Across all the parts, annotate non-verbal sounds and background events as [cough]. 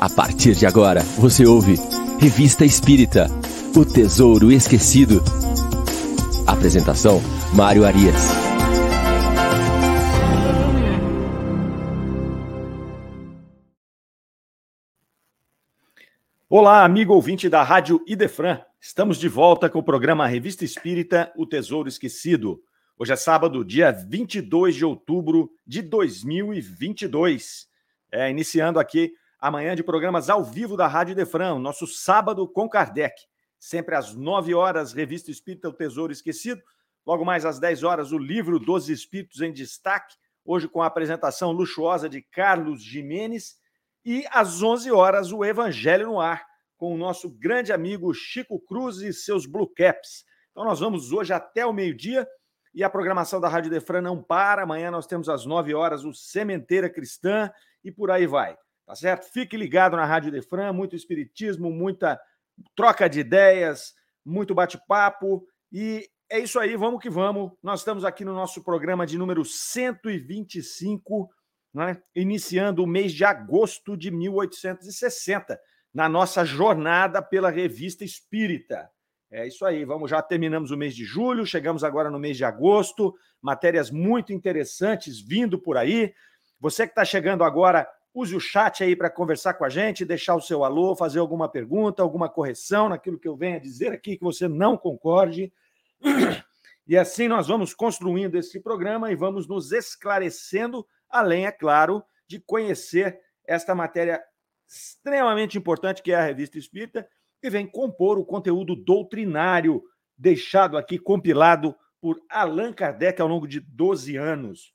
A partir de agora, você ouve Revista Espírita O Tesouro Esquecido. Apresentação: Mário Arias. Olá, amigo ouvinte da Rádio Idefran. Estamos de volta com o programa Revista Espírita O Tesouro Esquecido. Hoje é sábado, dia 22 de outubro de 2022. É, iniciando aqui amanhã de programas ao vivo da Rádio Defran, nosso sábado com Kardec. Sempre às 9 horas, Revista Espírita O Tesouro Esquecido. Logo mais às 10 horas, o livro dos Espíritos em Destaque. Hoje com a apresentação luxuosa de Carlos Jimenez. E às 11 horas, o Evangelho no Ar, com o nosso grande amigo Chico Cruz e seus Blue Caps. Então nós vamos hoje até o meio-dia e a programação da Rádio Defran não para. Amanhã nós temos às 9 horas o Sementeira Cristã e por aí vai. Tá certo? Fique ligado na Rádio Defran, muito espiritismo, muita troca de ideias, muito bate-papo e é isso aí, vamos que vamos. Nós estamos aqui no nosso programa de número 125, né? iniciando o mês de agosto de 1860, na nossa jornada pela Revista Espírita. É isso aí, vamos já terminamos o mês de julho, chegamos agora no mês de agosto, matérias muito interessantes vindo por aí. Você que está chegando agora, use o chat aí para conversar com a gente, deixar o seu alô, fazer alguma pergunta, alguma correção naquilo que eu venho a dizer aqui que você não concorde. [clears throat] E assim nós vamos construindo esse programa e vamos nos esclarecendo, além, é claro, de conhecer esta matéria extremamente importante que é a Revista Espírita que vem compor o conteúdo doutrinário deixado aqui, compilado por Allan Kardec ao longo de 12 anos.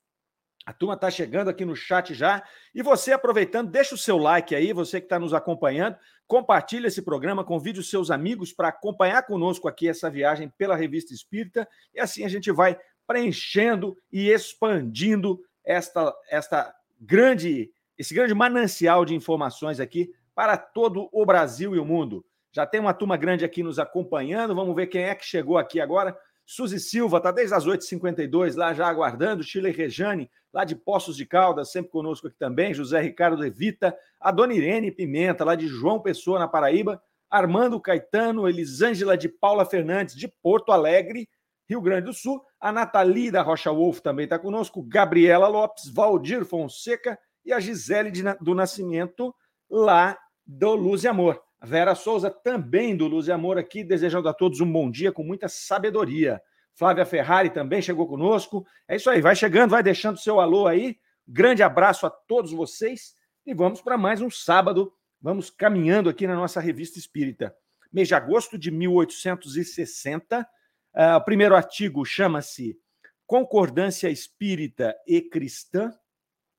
A turma está chegando aqui no chat já. E você, aproveitando, deixa o seu like aí, você que está nos acompanhando, compartilha esse programa, convide os seus amigos para acompanhar conosco aqui essa viagem pela Revista Espírita. E assim a gente vai preenchendo e expandindo esta, esta grande, esse grande manancial de informações aqui para todo o Brasil e o mundo. Já tem uma turma grande aqui nos acompanhando. Vamos ver quem é que chegou aqui agora. Suzy Silva está desde as 8h52 lá já aguardando. Chile Rejane, lá de Poços de Caldas, sempre conosco aqui também. José Ricardo Evita. A Dona Irene Pimenta, lá de João Pessoa, na Paraíba. Armando Caetano, Elisângela de Paula Fernandes, de Porto Alegre, Rio Grande do Sul. A Nathalie da Rocha Wolf também está conosco. Gabriela Lopes, Valdir Fonseca e a Gisele do Nascimento, lá do Luz e Amor. Vera Souza, também do Luz e Amor, aqui, desejando a todos um bom dia com muita sabedoria. Flávia Ferrari também chegou conosco. É isso aí, vai chegando, vai deixando seu alô aí. Grande abraço a todos vocês e vamos para mais um sábado. Vamos caminhando aqui na nossa revista espírita. Mês de agosto de 1860. Uh, ah, o primeiro artigo chama-se Concordância Espírita e Cristã.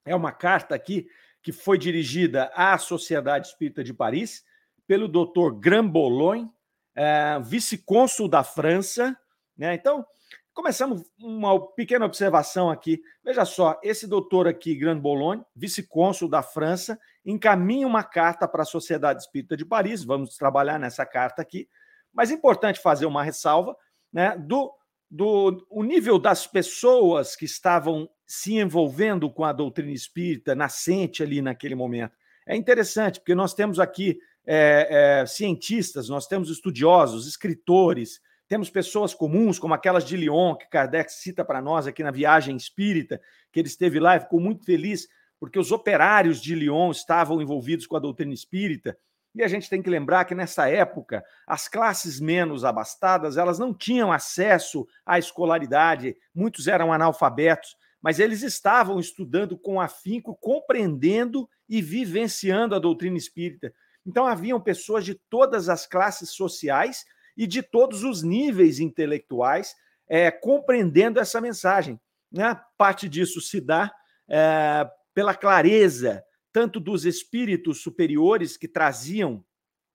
É uma carta aqui que foi dirigida à Sociedade Espírita de Paris pelo doutor Grambolon, é, vice-cônsul da França. Né? Então, começamos uma pequena observação aqui. Veja só, esse doutor aqui, Grambolon, vice-cônsul da França, encaminha uma carta para a Sociedade Espírita de Paris. Vamos trabalhar nessa carta aqui. Mas é importante fazer uma ressalva né, do, do o nível das pessoas que estavam se envolvendo com a doutrina espírita nascente ali naquele momento. É interessante, porque nós temos aqui é, é, cientistas, nós temos estudiosos, escritores, temos pessoas comuns, como aquelas de Lyon, que Kardec cita para nós aqui na viagem espírita, que ele esteve lá e ficou muito feliz, porque os operários de Lyon estavam envolvidos com a doutrina espírita. E a gente tem que lembrar que nessa época, as classes menos abastadas, elas não tinham acesso à escolaridade, muitos eram analfabetos, mas eles estavam estudando com afinco, compreendendo e vivenciando a doutrina espírita. Então, haviam pessoas de todas as classes sociais e de todos os níveis intelectuais é, compreendendo essa mensagem. Né? Parte disso se dá é, pela clareza tanto dos espíritos superiores que traziam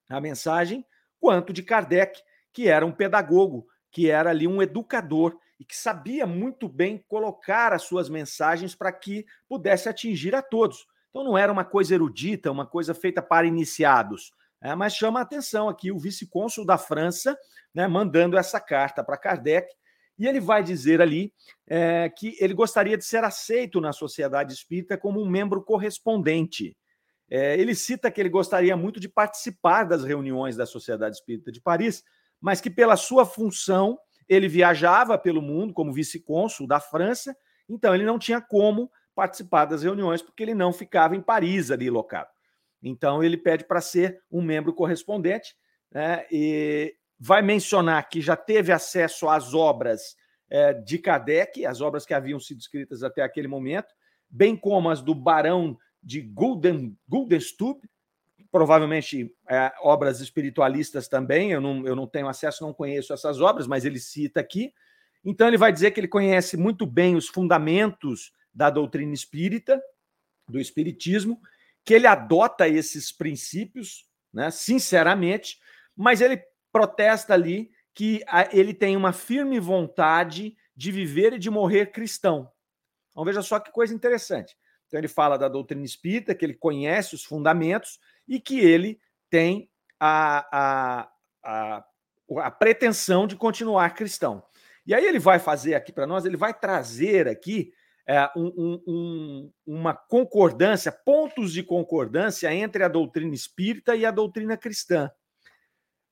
a mensagem, quanto de Kardec, que era um pedagogo, que era ali um educador e que sabia muito bem colocar as suas mensagens para que pudesse atingir a todos. Então não era uma coisa erudita, uma coisa feita para iniciados. É, mas chama a atenção aqui o vice-cônsul da França, né, mandando essa carta para Kardec, e ele vai dizer ali é, que ele gostaria de ser aceito na sociedade espírita como um membro correspondente. é, ele cita que ele gostaria muito de participar das reuniões da Sociedade Espírita de Paris, mas que pela sua função ele viajava pelo mundo como vice-cônsul da França, então ele não tinha como participar das reuniões porque ele não ficava em Paris ali locado. Então ele pede para ser um membro correspondente né, e vai mencionar que já teve acesso às obras é, de Kardec, as obras que haviam sido escritas até aquele momento, bem como as do Barão de Gulden, Guldenstub, provavelmente é, obras espiritualistas também. Eu não, eu não tenho acesso, não conheço essas obras, mas ele cita aqui. Então, ele vai dizer que ele conhece muito bem os fundamentos da doutrina espírita, do espiritismo, que ele adota esses princípios, né, sinceramente, mas ele protesta ali que ele tem uma firme vontade de viver e de morrer cristão. Então veja só que coisa interessante. Então ele fala da doutrina espírita, que ele conhece os fundamentos e que ele tem a, a, a, a pretensão de continuar cristão. E aí ele vai fazer aqui para nós, ele vai trazer aqui é, um, um, uma concordância, pontos de concordância entre a doutrina espírita e a doutrina cristã.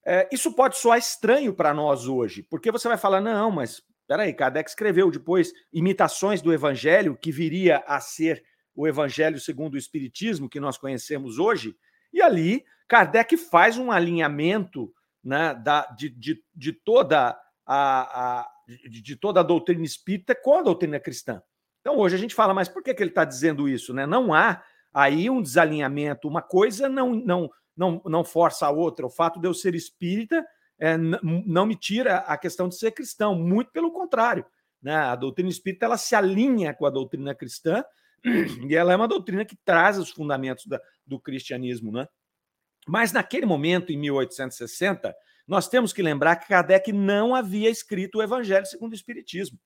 É, isso pode soar estranho para nós hoje, porque você vai falar, não, mas peraí, Kardec escreveu depois imitações do Evangelho, que viria a ser o Evangelho segundo o Espiritismo, que nós conhecemos hoje, e ali Kardec faz um alinhamento né, da, de, de, de, toda a, a de, de, toda a doutrina espírita com a doutrina cristã. Então hoje a gente fala, mas por que, que ele está dizendo isso? Né? Não há aí um desalinhamento, uma coisa não, não, não, não força a outra. O fato de eu ser espírita é, não me tira a questão de ser cristão, muito pelo contrário. Né? A doutrina espírita ela se alinha com a doutrina cristã [clears throat] e ela é uma doutrina que traz os fundamentos da, do cristianismo. Né? Mas naquele momento, em 1860, nós temos que lembrar que Kardec não havia escrito o Evangelho segundo o Espiritismo.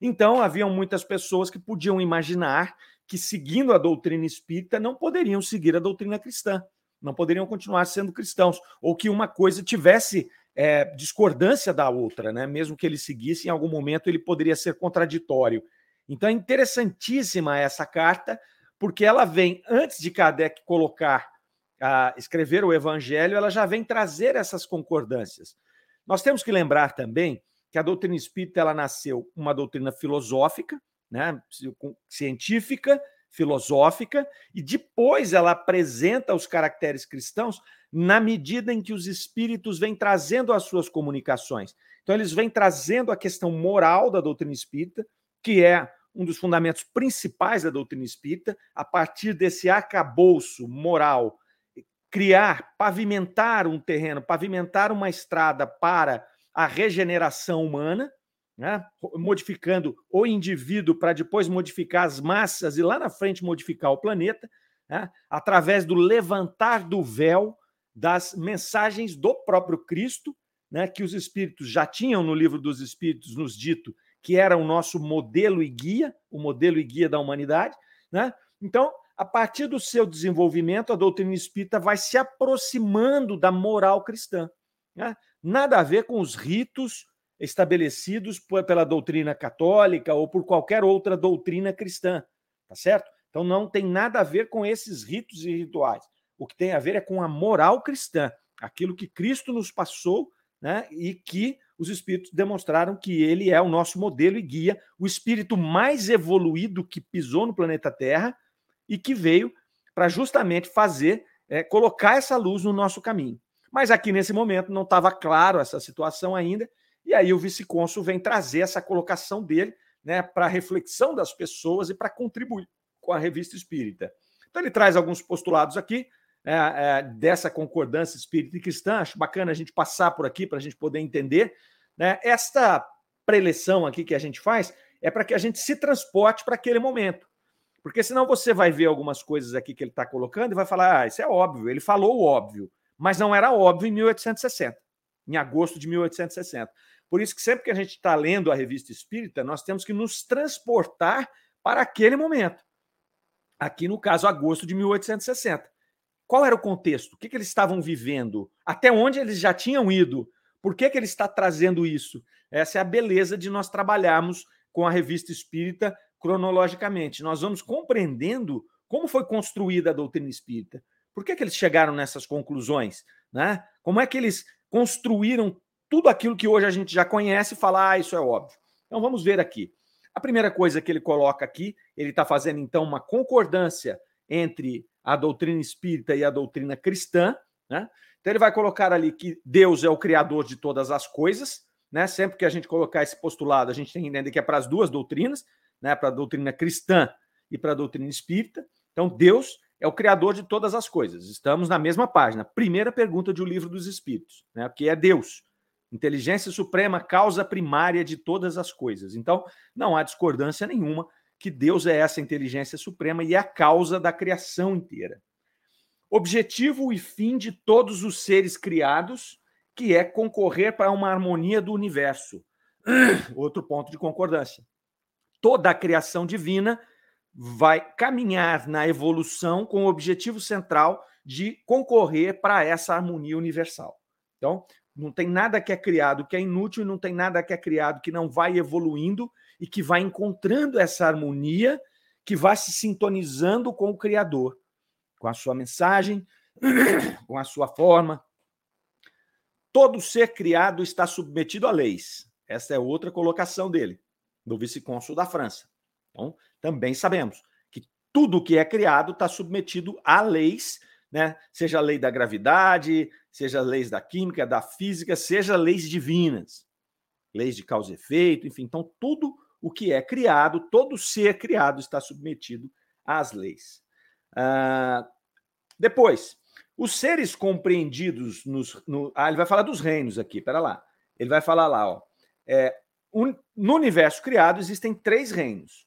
Então, haviam muitas pessoas que podiam imaginar que, seguindo a doutrina espírita, não poderiam seguir a doutrina cristã não poderiam continuar sendo cristãos, ou que uma coisa tivesse é, discordância da outra, né? mesmo que ele seguisse, em algum momento ele poderia ser contraditório. Então é interessantíssima essa carta, porque ela vem, antes de Kardec colocar, uh, escrever o Evangelho, ela já vem trazer essas concordâncias. Nós temos que lembrar também que a doutrina espírita ela nasceu uma doutrina filosófica, né, científica, filosófica, e depois ela apresenta os caracteres cristãos na medida em que os espíritos vêm trazendo as suas comunicações. Então, eles vêm trazendo a questão moral da doutrina espírita, que é um dos fundamentos principais da doutrina espírita, a partir desse arcabouço moral, criar, pavimentar um terreno, pavimentar uma estrada para a regeneração humana, né? modificando o indivíduo para depois modificar as massas e lá na frente modificar o planeta, né? através do levantar do véu das mensagens do próprio Cristo, né? que os espíritos já tinham no livro dos Espíritos nos dito que era o nosso modelo e guia, o modelo e guia da humanidade. Né? Então, a partir do seu desenvolvimento, a doutrina espírita vai se aproximando da moral cristã. Nada a ver com os ritos estabelecidos pela doutrina católica ou por qualquer outra doutrina cristã, tá certo? Então não tem nada a ver com esses ritos e rituais. O que tem a ver é com a moral cristã, aquilo que Cristo nos passou, né? E que os espíritos demonstraram que ele é o nosso modelo e guia, o espírito mais evoluído que pisou no planeta Terra e que veio para justamente fazer, é, colocar essa luz no nosso caminho. Mas aqui nesse momento não estava claro essa situação ainda, e aí o vice-cônsul vem trazer essa colocação dele né, para reflexão das pessoas e para contribuir com a revista espírita. Então ele traz alguns postulados aqui é, é, dessa concordância espírita e cristã. Acho bacana a gente passar por aqui para a gente poder entender. Né? Esta preleção aqui que a gente faz é para que a gente se transporte para aquele momento. Porque senão você vai ver algumas coisas aqui que ele está colocando e vai falar: ah, isso é óbvio, ele falou o óbvio, mas não era óbvio em 1860, em agosto de 1860. Por isso que sempre que a gente está lendo a revista espírita, nós temos que nos transportar para aquele momento. Aqui, no caso, agosto de 1860. Qual era o contexto? O que, que eles estavam vivendo? Até onde eles já tinham ido? Por que, que ele está trazendo isso? Essa é a beleza de nós trabalharmos com a revista espírita cronologicamente. Nós vamos compreendendo como foi construída a doutrina espírita? Por que, que eles chegaram nessas conclusões? Né? Como é que eles construíram tudo aquilo que hoje a gente já conhece e fala, ah, isso é óbvio. Então vamos ver aqui. A primeira coisa que ele coloca aqui, ele está fazendo então uma concordância entre a doutrina espírita e a doutrina cristã. Né? Então ele vai colocar ali que Deus é o criador de todas as coisas. Né? Sempre que a gente colocar esse postulado, a gente tem que entender que é para as duas doutrinas, né? para a doutrina cristã e para a doutrina espírita. Então Deus é o criador de todas as coisas. Estamos na mesma página. Primeira pergunta de O Livro dos Espíritos, né? que é Deus. Inteligência suprema, causa primária de todas as coisas. Então, não há discordância nenhuma que Deus é essa inteligência suprema e é a causa da criação inteira. Objetivo e fim de todos os seres criados, que é concorrer para uma harmonia do universo. [clears throat] Outro ponto de concordância. Toda a criação divina vai caminhar na evolução com o objetivo central de concorrer para essa harmonia universal. Então, não tem nada que é criado que é inútil não tem nada que é criado que não vai evoluindo e que vai encontrando essa harmonia, que vai se sintonizando com o Criador, com a sua mensagem, [clears throat] com a sua forma. Todo ser criado está submetido a leis. Essa é outra colocação dele, do vice-cônsul da França. Então, também sabemos que tudo que é criado está submetido a leis, né? seja a lei da gravidade, seja leis da química, da física, seja leis divinas, leis de causa e efeito, enfim. Então, tudo o que é criado, todo ser criado está submetido às leis. Ah, depois, os seres compreendidos nos. No, ah, ele vai falar dos reinos aqui, pera lá. Ele vai falar lá, ó. É, um, no universo criado existem três reinos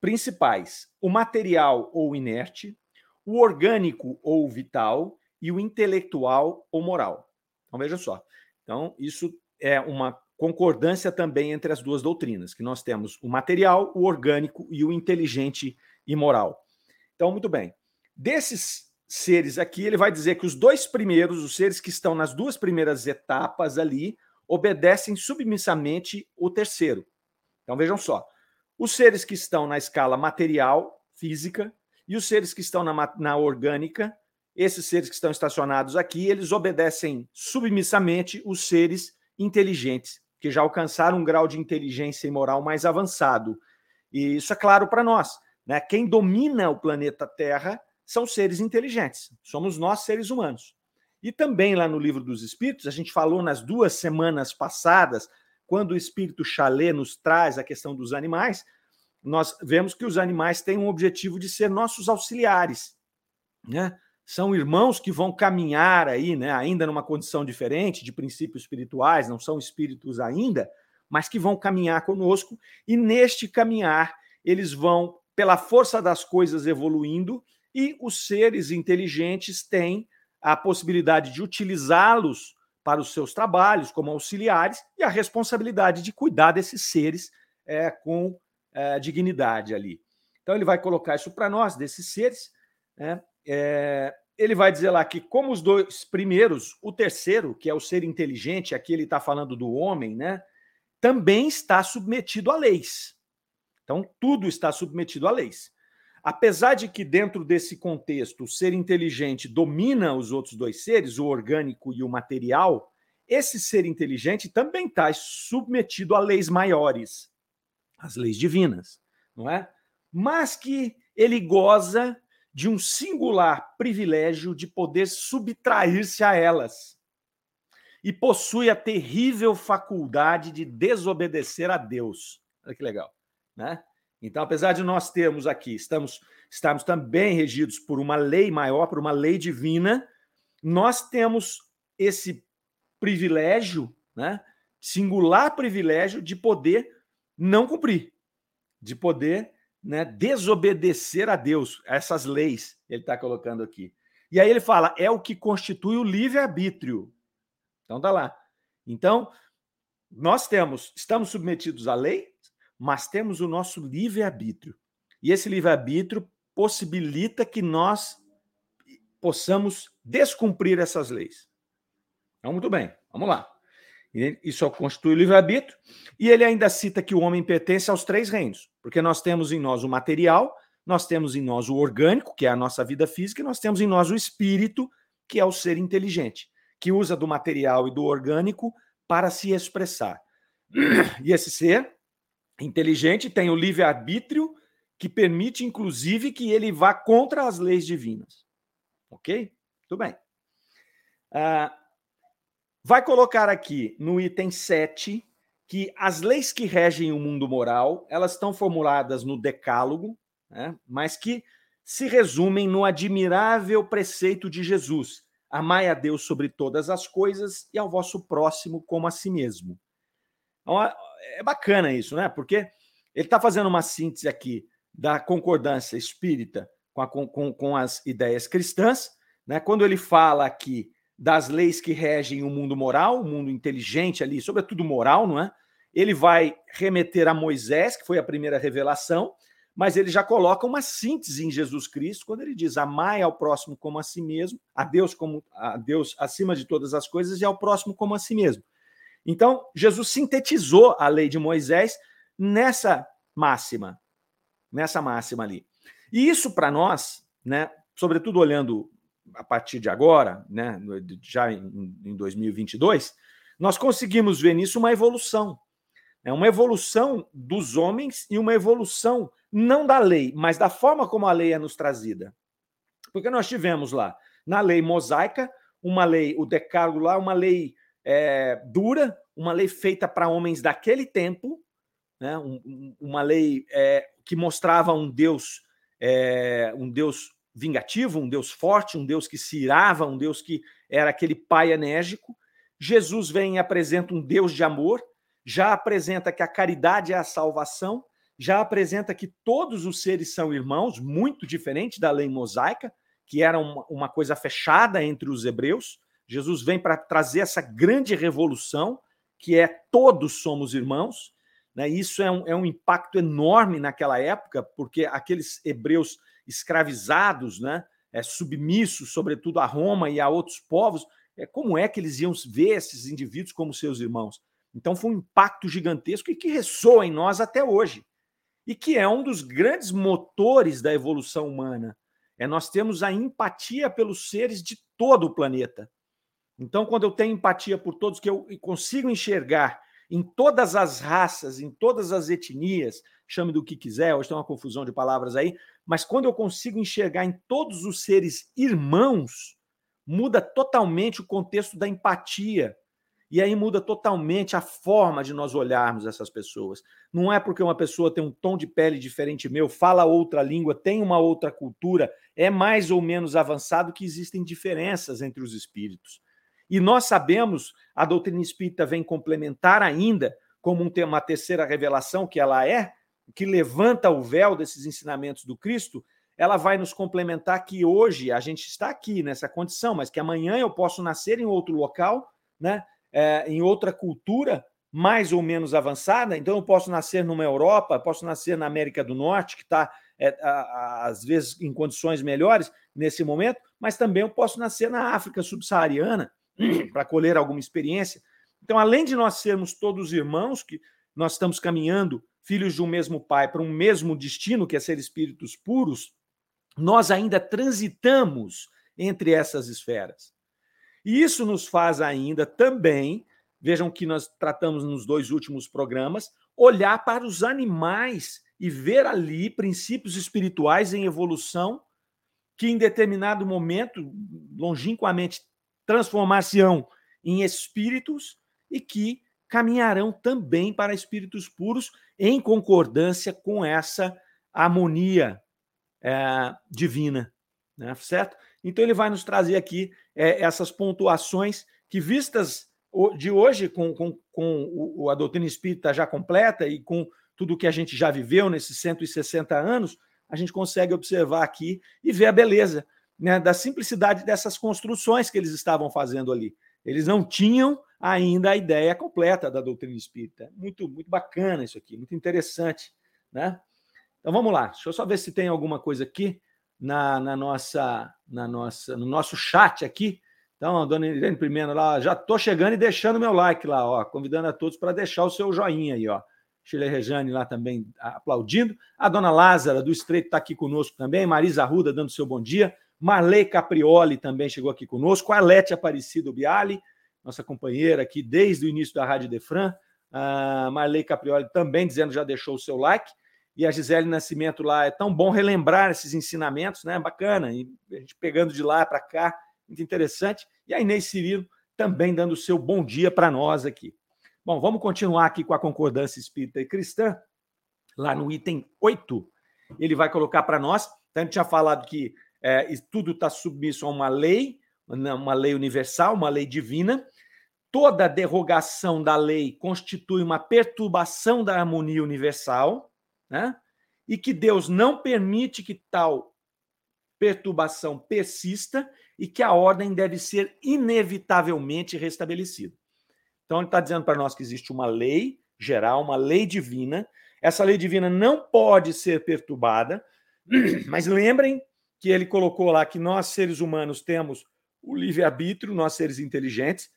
principais: o material ou inerte, o orgânico ou vital e o intelectual ou moral. Então veja só. Então isso é uma concordância também entre as duas doutrinas, que nós temos o material, o orgânico e o inteligente e moral. Então muito bem. Desses seres aqui, ele vai dizer que os dois primeiros, os seres que estão nas duas primeiras etapas ali, obedecem submissamente o terceiro. Então vejam só. Os seres que estão na escala material, física, e os seres que estão na, na orgânica, esses seres que estão estacionados aqui, eles obedecem submissamente os seres inteligentes, que já alcançaram um grau de inteligência e moral mais avançado. E isso é claro para nós. Né? Quem domina o planeta Terra são seres inteligentes, somos nós, seres humanos. E também lá no Livro dos Espíritos, a gente falou nas duas semanas passadas, quando o Espírito Chalé nos traz a questão dos animais, nós vemos que os animais têm um objetivo de ser nossos auxiliares, né? São irmãos que vão caminhar aí, né, ainda numa condição diferente de princípios espirituais, não são espíritos ainda, mas que vão caminhar conosco e neste caminhar eles vão pela força das coisas evoluindo e os seres inteligentes têm a possibilidade de utilizá-los para os seus trabalhos como auxiliares e a responsabilidade de cuidar desses seres é, com é, dignidade ali. Então, ele vai colocar isso para nós, desses seres. Né? É, ele vai dizer lá que, como os dois primeiros, o terceiro, que é o ser inteligente, aqui ele está falando do homem, né? também está submetido a leis. Então, tudo está submetido a leis. Apesar de que, dentro desse contexto, o ser inteligente domina os outros dois seres, o orgânico e o material, esse ser inteligente também está submetido a leis maiores as leis divinas, não é? Mas que ele goza de um singular privilégio de poder subtrair-se a elas e possui a terrível faculdade de desobedecer a Deus. Olha que legal, né? Então, apesar de nós termos aqui, estamos, estamos também regidos por uma lei maior, por uma lei divina, nós temos esse privilégio, né? Singular privilégio de poder não cumprir, de poder né, desobedecer a Deus, essas leis, ele está colocando aqui. E aí ele fala, é o que constitui o livre-arbítrio. Então tá lá. Então, nós temos, estamos submetidos à lei, mas temos o nosso livre-arbítrio. E esse livre-arbítrio possibilita que nós possamos descumprir essas leis. Então, muito bem, vamos lá. Isso constitui o livre-arbítrio. E ele ainda cita que o homem pertence aos três reinos, porque nós temos em nós o material, nós temos em nós o orgânico, que é a nossa vida física, e nós temos em nós o espírito, que é o ser inteligente, que usa do material e do orgânico para se expressar. E esse ser inteligente tem o livre-arbítrio, que permite, inclusive, que ele vá contra as leis divinas. Ok? Tudo bem. Uh, vai colocar aqui no item 7 que as leis que regem o mundo moral, elas estão formuladas no decálogo, né, mas que se resumem no admirável preceito de Jesus, amai a Deus sobre todas as coisas e ao vosso próximo como a si mesmo. Então, é bacana isso, né? Porque ele está fazendo uma síntese aqui da concordância espírita com, a, com, com as ideias cristãs, né? Quando ele fala aqui das leis que regem o mundo moral, o mundo inteligente ali, sobretudo moral, não é? Ele vai remeter a Moisés, que foi a primeira revelação, mas ele já coloca uma síntese em Jesus Cristo quando ele diz: amai ao próximo como a si mesmo, a Deus como a Deus acima de todas as coisas e ao próximo como a si mesmo. Então, Jesus sintetizou a lei de Moisés nessa máxima, nessa máxima ali. E isso para nós, né, sobretudo olhando a partir de agora, né, já em, em 2022, nós conseguimos ver nisso uma evolução. É uma evolução dos homens e uma evolução não da lei, mas da forma como a lei é nos trazida. Porque nós tivemos lá, na lei mosaica, uma lei, o decálogo lá, uma lei é, dura, uma lei feita para homens daquele tempo, né? Um, uma lei é, que mostrava um Deus, é, um Deus vingativo, um Deus forte, um Deus que se irava, um Deus que era aquele pai enérgico. Jesus vem e apresenta um Deus de amor, já apresenta que a caridade é a salvação, já apresenta que todos os seres são irmãos, muito diferente da lei mosaica, que era uma, uma coisa fechada entre os hebreus. Jesus vem para trazer essa grande revolução, que é todos somos irmãos. Né? Isso é um, é um impacto enorme naquela época, porque aqueles hebreus escravizados, né, é, submissos, sobretudo a Roma e a outros povos, é, como é que eles iam ver esses indivíduos como seus irmãos? Então foi um impacto gigantesco e que ressoa em nós até hoje. E que é um dos grandes motores da evolução humana. É nós temos a empatia pelos seres de todo o planeta. Então, quando eu tenho empatia por todos, que eu consigo enxergar em todas as raças, em todas as etnias, chame do que quiser, hoje tem uma confusão de palavras aí, mas quando eu consigo enxergar em todos os seres irmãos, muda totalmente o contexto da empatia. E aí muda totalmente a forma de nós olharmos essas pessoas. Não é porque uma pessoa tem um tom de pele diferente meu, fala outra língua, tem uma outra cultura, é mais ou menos avançado que existem diferenças entre os espíritos. E nós sabemos, a doutrina espírita vem complementar ainda, como um, uma terceira revelação que ela é, que levanta o véu desses ensinamentos do Cristo, ela vai nos complementar que hoje a gente está aqui nessa condição, mas que amanhã eu posso nascer em outro local, né? é, em outra cultura mais ou menos avançada. Então, eu posso nascer numa Europa, posso nascer na América do Norte, que está, é, às vezes, em condições melhores nesse momento, mas também eu posso nascer na África subsaariana [clears throat] para colher alguma experiência. Então, além de nós sermos todos irmãos, que nós estamos caminhando, filhos de um mesmo pai, para um mesmo destino, que é ser espíritos puros, nós ainda transitamos entre essas esferas. E isso nos faz ainda também, vejam que nós tratamos nos dois últimos programas, olhar para os animais e ver ali princípios espirituais em evolução que em determinado momento, longínquamente, transformar-se-ão em espíritos e que caminharão também para espíritos puros em concordância com essa harmonia é, divina, né? certo? Então ele vai nos trazer aqui é, essas pontuações que, vistas de hoje, com, com, com a doutrina espírita já completa e com tudo que a gente já viveu nesses 160 anos, a gente consegue observar aqui e ver a beleza né, da simplicidade dessas construções que eles estavam fazendo ali. Eles não tinham ainda a ideia completa da doutrina espírita. Muito, muito bacana isso aqui, muito interessante. Né? Então vamos lá, deixa eu só ver se tem alguma coisa aqui na, na, nossa, na nossa, no nosso chat aqui. Então, a dona Irene Primeiro lá, já estou chegando e deixando meu like lá, ó, convidando a todos para deixar o seu joinha aí, ó. Sheila Rejane lá também aplaudindo. A dona Lázara do Estreito está aqui conosco também. Marisa Arruda dando seu bom dia. Marley Caprioli também chegou aqui conosco. Arlete Aparecido Biali, nossa companheira aqui desde o início da Rádio Defran. Uh, Marley Caprioli também dizendo já deixou o seu like. E a Gisele Nascimento lá, é tão bom relembrar esses ensinamentos, né? Bacana. E a gente pegando de lá para cá, muito interessante. E a Inês Cirilo também dando o seu bom dia para nós aqui. Bom, vamos continuar aqui com a concordância espírita e cristã, lá no item 8. Ele vai colocar para nós. Então, a gente tinha falado que é, tudo está submisso a uma lei, uma lei universal, uma lei divina. Toda derrogação da lei constitui uma perturbação da harmonia universal, né? e que Deus não permite que tal perturbação persista e que a ordem deve ser inevitavelmente restabelecida. Então, ele está dizendo para nós que existe uma lei geral, uma lei divina. Essa lei divina não pode ser perturbada, [clears throat] mas lembrem que ele colocou lá que nós, seres humanos, temos o livre-arbítrio, nós, seres inteligentes,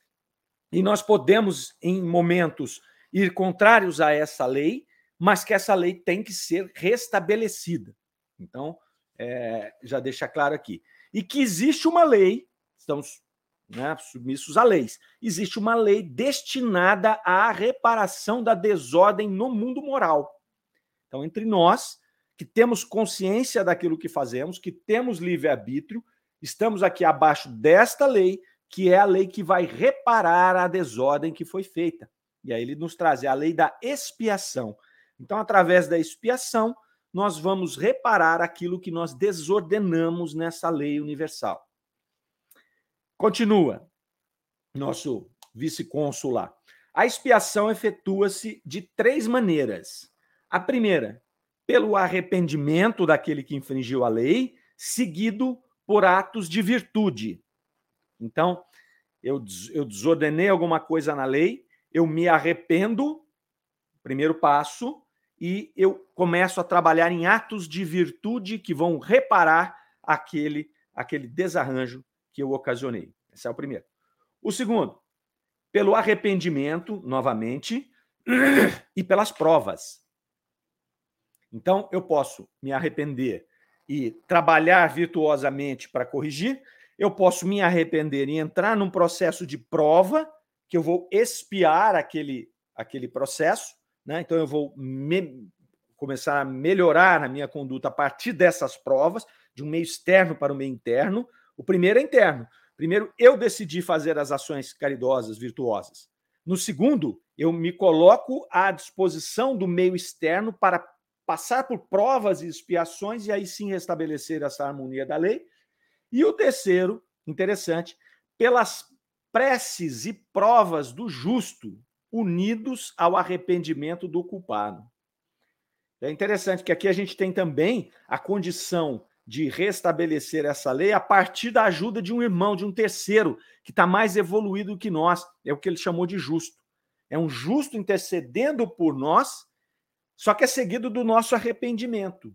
e nós podemos, em momentos, ir contrários a essa lei, mas que essa lei tem que ser restabelecida. Então, é, já deixa claro aqui. E que existe uma lei, estamos né, submissos a leis. Existe uma lei destinada à reparação da desordem no mundo moral. Então, entre nós, que temos consciência daquilo que fazemos, que temos livre-arbítrio, estamos aqui abaixo desta lei, que é a lei que vai reparar a desordem que foi feita. E aí ele nos traz é a lei da expiação. Então, através da expiação, nós vamos reparar aquilo que nós desordenamos nessa lei universal. Continua, nosso vice-cônsul lá. A expiação efetua-se de três maneiras. A primeira, pelo arrependimento daquele que infringiu a lei, seguido por atos de virtude. Então, eu, eu desordenei alguma coisa na lei, eu me arrependo, primeiro passo, e eu começo a trabalhar em atos de virtude que vão reparar aquele, aquele desarranjo que eu ocasionei. Esse é o primeiro. O segundo, pelo arrependimento, novamente, [clears throat] e pelas provas. Então, eu posso me arrepender e trabalhar virtuosamente para corrigir, eu posso me arrepender e entrar num processo de prova, que eu vou espiar aquele, aquele processo, né? então eu vou me, começar a melhorar a minha conduta a partir dessas provas, de um meio externo para o meio interno. O primeiro é interno. Primeiro, eu decidi fazer as ações caridosas, virtuosas. No segundo, eu me coloco à disposição do meio externo para passar por provas e expiações e aí sim restabelecer essa harmonia da lei. E o terceiro, interessante, pelas preces e provas do justo, unidos ao arrependimento do culpado. É interessante que aqui a gente tem também a condição de restabelecer essa lei a partir da ajuda de um irmão, de um terceiro, que está mais evoluído que nós. É o que ele chamou de justo. É um justo intercedendo por nós, só que é seguido do nosso arrependimento.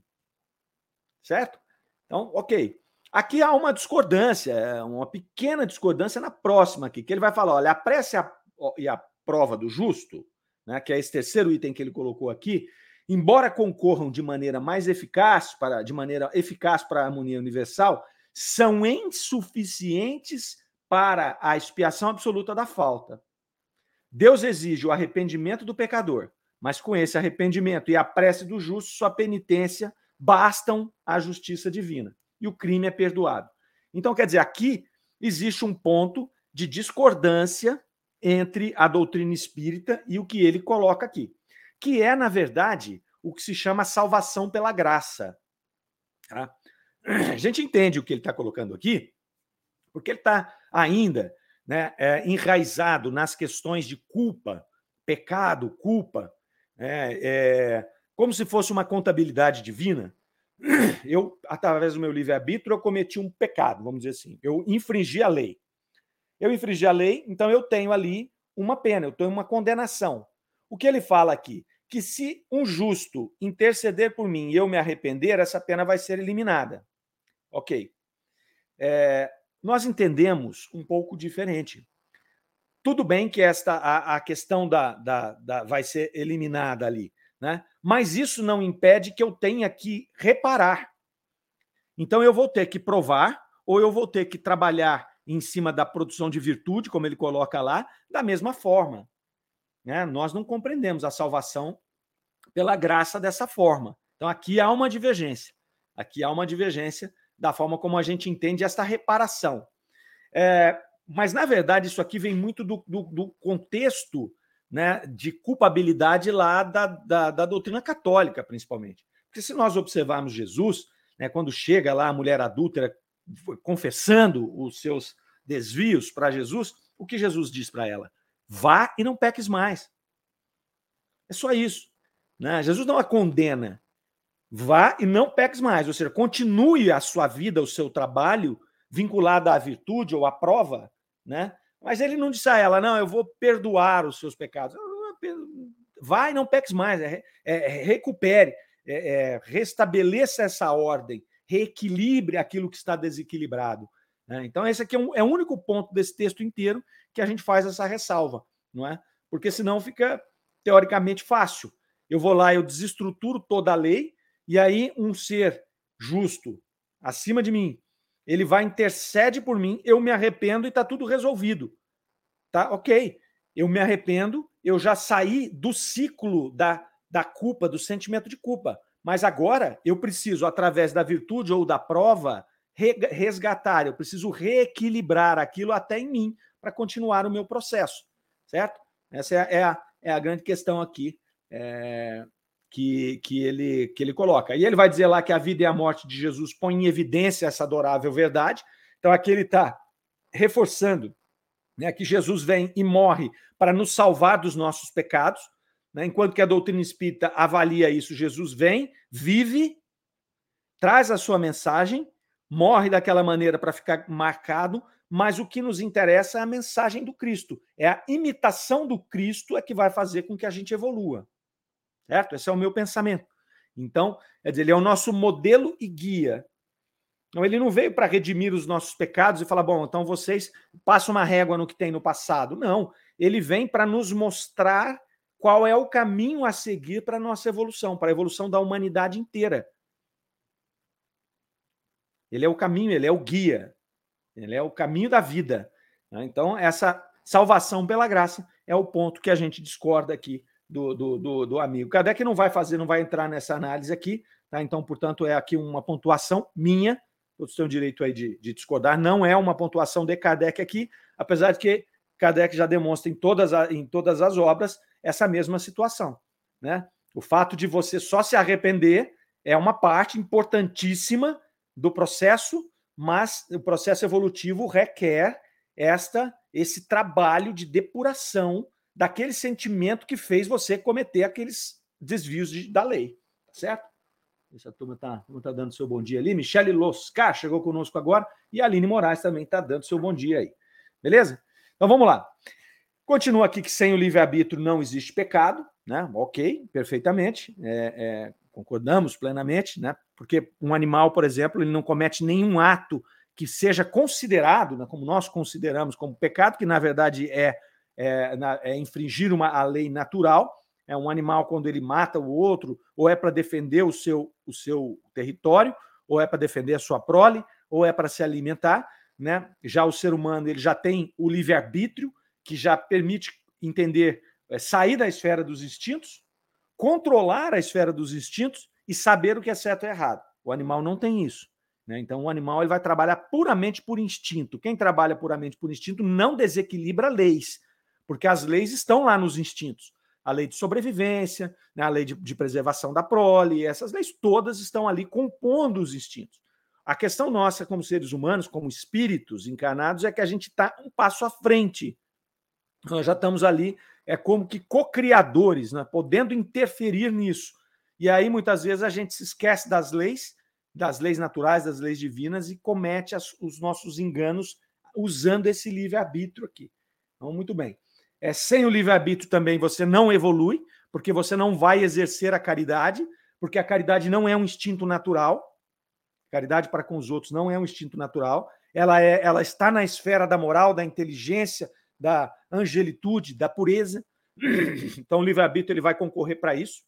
Certo? Então, ok. Aqui há uma discordância, é uma pequena discordância na próxima aqui, que ele vai falar: olha, a prece e a prova do justo, né, que é esse terceiro item que ele colocou aqui, embora concorram de maneira mais eficaz para de maneira eficaz para a harmonia universal, são insuficientes para a expiação absoluta da falta. Deus exige o arrependimento do pecador, mas com esse arrependimento e a prece do justo, sua penitência bastam à justiça divina e o crime é perdoado. Então, quer dizer, aqui existe um ponto de discordância entre a doutrina espírita e o que ele coloca aqui que é, na verdade, o que se chama salvação pela graça. Tá? A gente entende o que ele está colocando aqui, porque ele está ainda né, é, enraizado nas questões de culpa, pecado, culpa, é, é, como se fosse uma contabilidade divina. [clears throat] Eu, através do meu livre-arbítrio, eu cometi um pecado, vamos dizer assim. Eu infringi a lei. Eu infringi a lei, então eu tenho ali uma pena, eu tenho uma condenação. O que ele fala aqui? Que se um justo interceder por mim e eu me arrepender, essa pena vai ser eliminada. Ok. É, nós entendemos um pouco diferente. Tudo bem que esta a, a questão da, da, da vai ser eliminada ali. né? Mas isso não impede que eu tenha que reparar. Então eu vou ter que provar ou eu vou ter que trabalhar em cima da produção de virtude, como ele coloca lá, da mesma forma. Né? Nós não compreendemos a salvação pela graça dessa forma. Então aqui há uma divergência. Aqui há uma divergência da forma como a gente entende esta reparação. É, mas, na verdade, isso aqui vem muito do, do, do contexto né, de culpabilidade lá da, da, da, doutrina católica, principalmente. Porque se nós observarmos Jesus, né, quando chega lá a mulher adúltera confessando os seus desvios para Jesus, o que Jesus diz para ela? Vá e não peques mais. É só isso. Né? Jesus não a condena. Vá e não peques mais. Ou seja, continue a sua vida, o seu trabalho vinculado à virtude ou à prova, né? Mas ele não disse a ela, não, eu vou perdoar os seus pecados. Vai, não peques mais, é, é, é recupere, é, é, restabeleça essa ordem, reequilibre aquilo que está desequilibrado. Né? Então, esse aqui é, um, é o único ponto desse texto inteiro que a gente faz essa ressalva, não é? Porque senão fica teoricamente fácil. Eu vou lá, eu desestruturo toda a lei, e aí um ser justo acima de mim, ele vai intercede por mim, eu me arrependo e está tudo resolvido. Tá? Ok. Eu me arrependo, eu já saí do ciclo da, da culpa, do sentimento de culpa. Mas agora eu preciso, através da virtude ou da prova, resgatar, eu preciso reequilibrar aquilo até em mim para continuar o meu processo. Certo? Essa é, é, a, é a grande questão aqui. É, que, que, ele, que ele coloca. E ele vai dizer lá que a vida e a morte de Jesus põem em evidência essa adorável verdade. Então aqui ele está reforçando né, que Jesus vem e morre para nos salvar dos nossos pecados, né, enquanto que a doutrina espírita avalia isso. Jesus vem, vive, traz a sua mensagem, morre daquela maneira para ficar marcado, mas o que nos interessa é a mensagem do Cristo. É a imitação do Cristo é que vai fazer com que a gente evolua. Certo? Esse é o meu pensamento. Então, quer dizer, ele é o nosso modelo e guia. Então, ele não veio para redimir os nossos pecados e falar, bom, então vocês passam uma régua no que tem no passado. Não. Ele vem para nos mostrar qual é o caminho a seguir para a nossa evolução, para a evolução da humanidade inteira. Ele é o caminho, ele é o guia, ele é o caminho da vida. Então, essa salvação pela graça é o ponto que a gente discorda aqui do, do, do, do amigo. Kardec não vai fazer, não vai entrar nessa análise aqui, tá? Então, portanto, é aqui uma pontuação minha. Todos têm o direito aí de, de discordar. Não é uma pontuação de Kardec aqui, apesar de que Kardec já demonstra em todas, a, em todas as obras essa mesma situação. Né? O fato de você só se arrepender é uma parte importantíssima do processo, mas o processo evolutivo requer esta esse trabalho de depuração daquele sentimento que fez você cometer aqueles desvios de, da lei, tá certo? Essa turma está tá dando seu bom dia ali. Michele Loscar chegou conosco agora e a Aline Moraes também está dando seu bom dia aí. Beleza? Então vamos lá. Continua aqui que sem o livre-arbítrio não existe pecado, né? Ok, perfeitamente. É, é, concordamos plenamente, né? Porque um animal, por exemplo, ele não comete nenhum ato que seja considerado, né, como nós consideramos como pecado, que na verdade é é, na, é infringir uma, a lei natural. É um animal quando ele mata o outro, ou é para defender o seu, o seu território, ou é para defender a sua prole, ou é para se alimentar. Né? Já o ser humano ele já tem o livre-arbítrio, que já permite entender, é, sair da esfera dos instintos, controlar a esfera dos instintos e saber o que é certo e errado. O animal não tem isso. Né? Então, o animal ele vai trabalhar puramente por instinto. Quem trabalha puramente por instinto não desequilibra leis, porque as leis estão lá nos instintos. A lei de sobrevivência, né, a lei de, de preservação da prole, essas leis todas estão ali compondo os instintos. A questão nossa, como seres humanos, como espíritos encarnados, é que a gente está um passo à frente. Nós já estamos ali, é como que co-criadores, né, podendo interferir nisso. E aí, muitas vezes, a gente se esquece das leis, das leis naturais, das leis divinas, e comete as, os nossos enganos usando esse livre-arbítrio aqui. Então, muito bem. É, sem o livre-arbítrio também você não evolui, porque você não vai exercer a caridade, porque a caridade não é um instinto natural. Caridade para com os outros não é um instinto natural. Ela, é, ela está na esfera da moral, da inteligência, da angelitude, da pureza. [clears throat] Então, o livre-arbítrio ele vai concorrer para isso.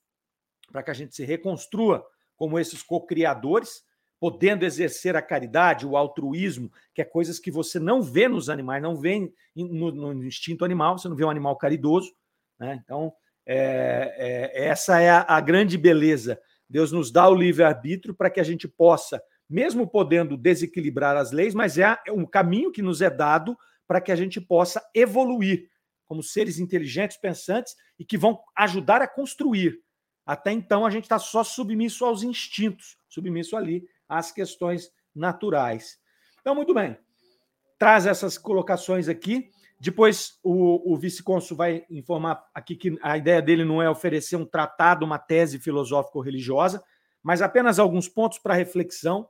para que a gente se reconstrua como esses co-criadores, podendo exercer a caridade, o altruísmo, que é coisas que você não vê nos animais, não vê no, no instinto animal, você não vê um animal caridoso. Né? Então, é, é, essa é a, a grande beleza. Deus nos dá o livre-arbítrio para que a gente possa, mesmo podendo desequilibrar as leis, mas é um caminho que nos é dado para que a gente possa evoluir como seres inteligentes, pensantes e que vão ajudar a construir. Até então, a gente está só submisso aos instintos, submisso ali às questões naturais. Então, muito bem. Traz essas colocações aqui. Depois, o, o vice-cônsul vai informar aqui que a ideia dele não é oferecer um tratado, uma tese filosófico-religiosa, mas apenas alguns pontos para reflexão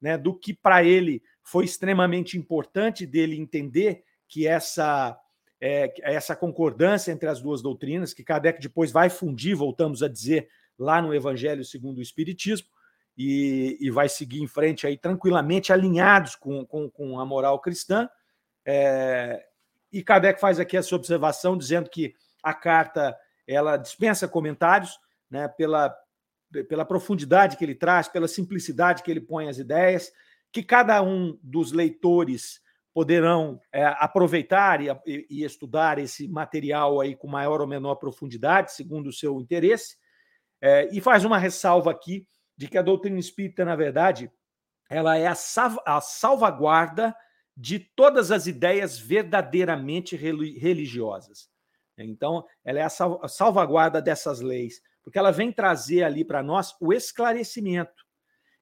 né, do que para ele foi extremamente importante dele entender que essa, é, essa concordância entre as duas doutrinas, que Kardec depois vai fundir, voltamos a dizer, lá no Evangelho segundo o Espiritismo, e, e vai seguir em frente aí tranquilamente, alinhados com, com, com a moral cristã. É, e Kardec faz aqui essa observação dizendo que a carta ela dispensa comentários, né, pela, pela profundidade que ele traz, pela simplicidade que ele põe as ideias, que cada um dos leitores poderão é, aproveitar e, e, estudar esse material aí com maior ou menor profundidade, segundo o seu interesse, é, e faz uma ressalva aqui de que a doutrina espírita, na verdade, ela é a, a salvaguarda de todas as ideias verdadeiramente religiosas. Então, ela é a salvaguarda dessas leis, porque ela vem trazer ali para nós o esclarecimento.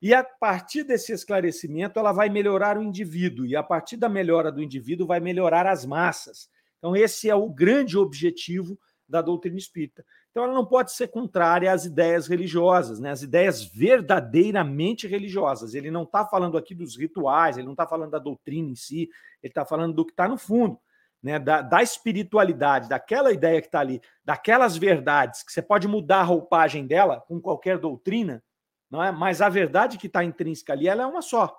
E a partir desse esclarecimento, ela vai melhorar o indivíduo, e a partir da melhora do indivíduo, vai melhorar as massas. Então, esse é o grande objetivo da doutrina espírita. Então, ela não pode ser contrária às ideias religiosas, né? às ideias verdadeiramente religiosas. Ele não está falando aqui dos rituais, ele não está falando da doutrina em si, ele está falando do que está no fundo, né? Da, da, espiritualidade, daquela ideia que está ali, daquelas verdades, que você pode mudar a roupagem dela com qualquer doutrina, não é? mas a verdade que está intrínseca ali ela é uma só.